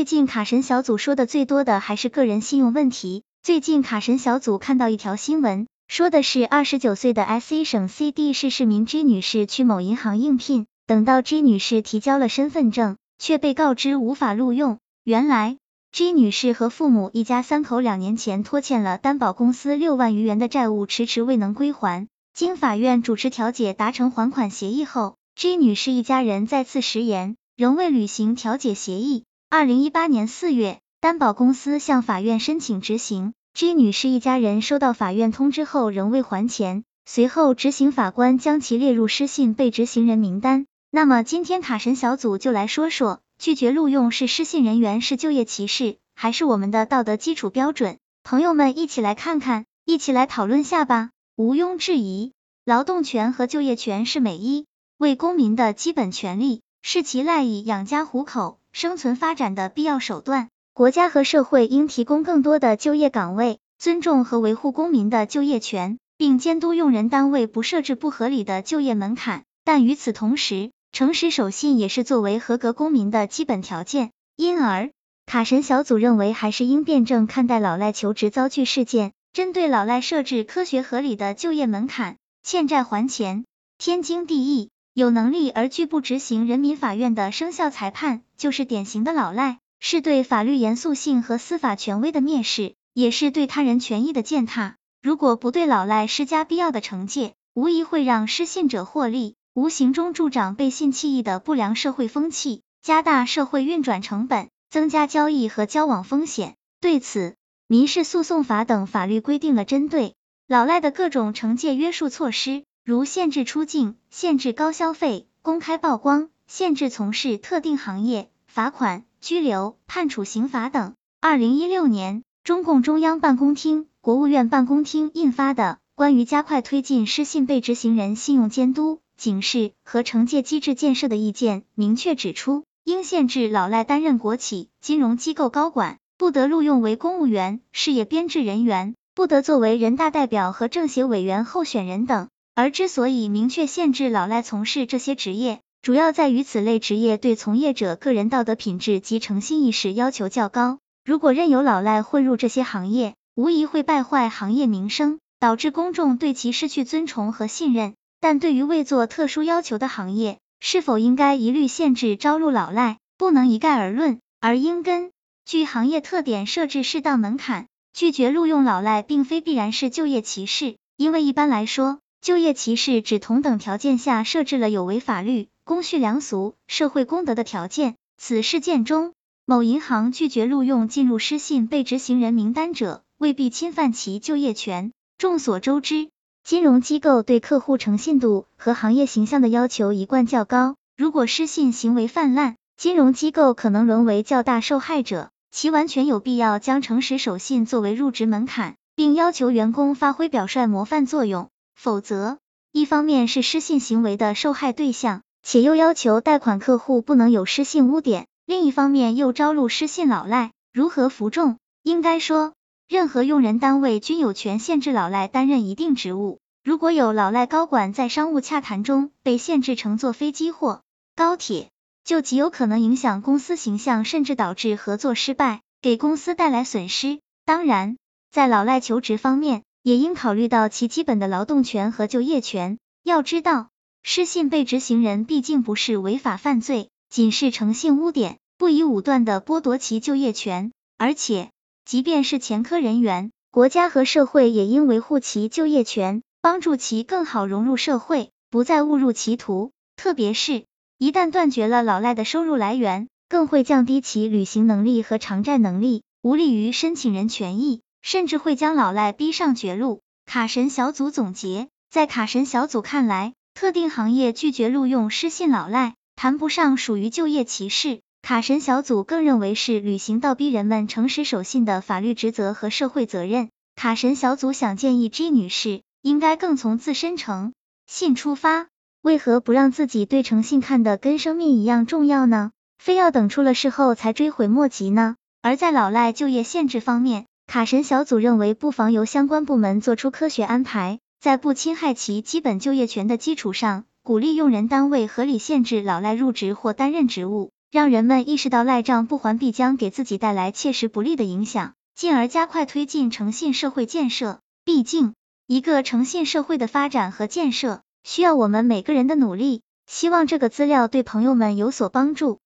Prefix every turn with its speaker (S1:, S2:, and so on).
S1: 最近卡神小组说的最多的还是个人信用问题。最近卡神小组看到一条新闻，说的是二十九岁的 S.A 省 C.D 市市民 G 女士去某银行应聘，等到 G 女士提交了身份证，却被告知无法录用。原来 G 女士和父母一家三口两年前拖欠了担保公司六万余元的债务，迟迟未能归还。经法院主持调解达成还款协议后，G 女士一家人再次食言，仍未履行调解协议。二零一八年四月，担保公司向法院申请执行，G 女士一家人收到法院通知后仍未还钱，随后执行法官将其列入失信被执行人名单。那么今天卡神小组就来说说，拒绝录用是失信人员是就业歧视，还是我们的道德基础标准？朋友们一起来看看，一起来讨论下吧。毋庸置疑，劳动权和就业权是每一位公民的基本权利，是其赖以养家糊口。生存发展的必要手段，国家和社会应提供更多的就业岗位，尊重和维护公民的就业权，并监督用人单位不设置不合理的就业门槛。但与此同时，诚实守信也是作为合格公民的基本条件。因而，卡神小组认为，还是应辩证看待老赖求职遭拒事件，针对老赖设置科学合理的就业门槛，欠债还钱，天经地义。有能力而拒不执行人民法院的生效裁判，就是典型的老赖，是对法律严肃性和司法权威的蔑视，也是对他人权益的践踏。如果不对老赖施加必要的惩戒，无疑会让失信者获利，无形中助长背信弃义的不良社会风气，加大社会运转成本，增加交易和交往风险。对此，民事诉讼法等法律规定了针对老赖的各种惩戒约束措施。如限制出境、限制高消费、公开曝光、限制从事特定行业、罚款、拘留、判处刑罚等。二零一六年，中共中央办公厅、国务院办公厅印发的《关于加快推进失信被执行人信用监督、警示和惩戒机制建设的意见》明确指出，应限制老赖担任国企、金融机构高管，不得录用为公务员、事业编制人员，不得作为人大代表和政协委员候选人等。而之所以明确限制老赖从事这些职业，主要在于此类职业对从业者个人道德品质及诚信意识要求较高。如果任由老赖混入这些行业，无疑会败坏行业名声，导致公众对其失去尊崇和信任。但对于未做特殊要求的行业，是否应该一律限制招录老赖，不能一概而论，而应根据行业特点设置适当门槛。拒绝录用老赖，并非必然是就业歧视，因为一般来说。就业歧视指同等条件下设置了有违法律、公序良俗、社会公德的条件。此事件中，某银行拒绝录用进入失信被执行人名单者，未必侵犯其就业权。众所周知，金融机构对客户诚信度和行业形象的要求一贯较高。如果失信行为泛滥，金融机构可能沦为较大受害者。其完全有必要将诚实守信作为入职门槛，并要求员工发挥表率模范作用。否则，一方面是失信行为的受害对象，且又要求贷款客户不能有失信污点；另一方面又招录失信老赖，如何服众？应该说，任何用人单位均有权限制老赖担任一定职务。如果有老赖高管在商务洽谈中被限制乘坐飞机或高铁，就极有可能影响公司形象，甚至导致合作失败，给公司带来损失。当然，在老赖求职方面，也应考虑到其基本的劳动权和就业权。要知道，失信被执行人毕竟不是违法犯罪，仅是诚信污点，不宜武断的剥夺其就业权。而且，即便是前科人员，国家和社会也应维护其就业权，帮助其更好融入社会，不再误入歧途。特别是，一旦断绝了老赖的收入来源，更会降低其履行能力和偿债能力，无利于申请人权益。甚至会将老赖逼上绝路。卡神小组总结，在卡神小组看来，特定行业拒绝录用失信老赖，谈不上属于就业歧视。卡神小组更认为是履行倒逼人们诚实守信的法律职责和社会责任。卡神小组想建议 G 女士，应该更从自身诚信出发。为何不让自己对诚信看得跟生命一样重要呢？非要等出了事后才追悔莫及呢？而在老赖就业限制方面，卡神小组认为，不妨由相关部门做出科学安排，在不侵害其基本就业权的基础上，鼓励用人单位合理限制老赖入职或担任职务。让人们意识到赖账不还必将给自己带来切实不利的影响，进而加快推进诚信社会建设。毕竟，一个诚信社会的发展和建设，需要我们每个人的努力。希望这个资料对朋友们有所帮助。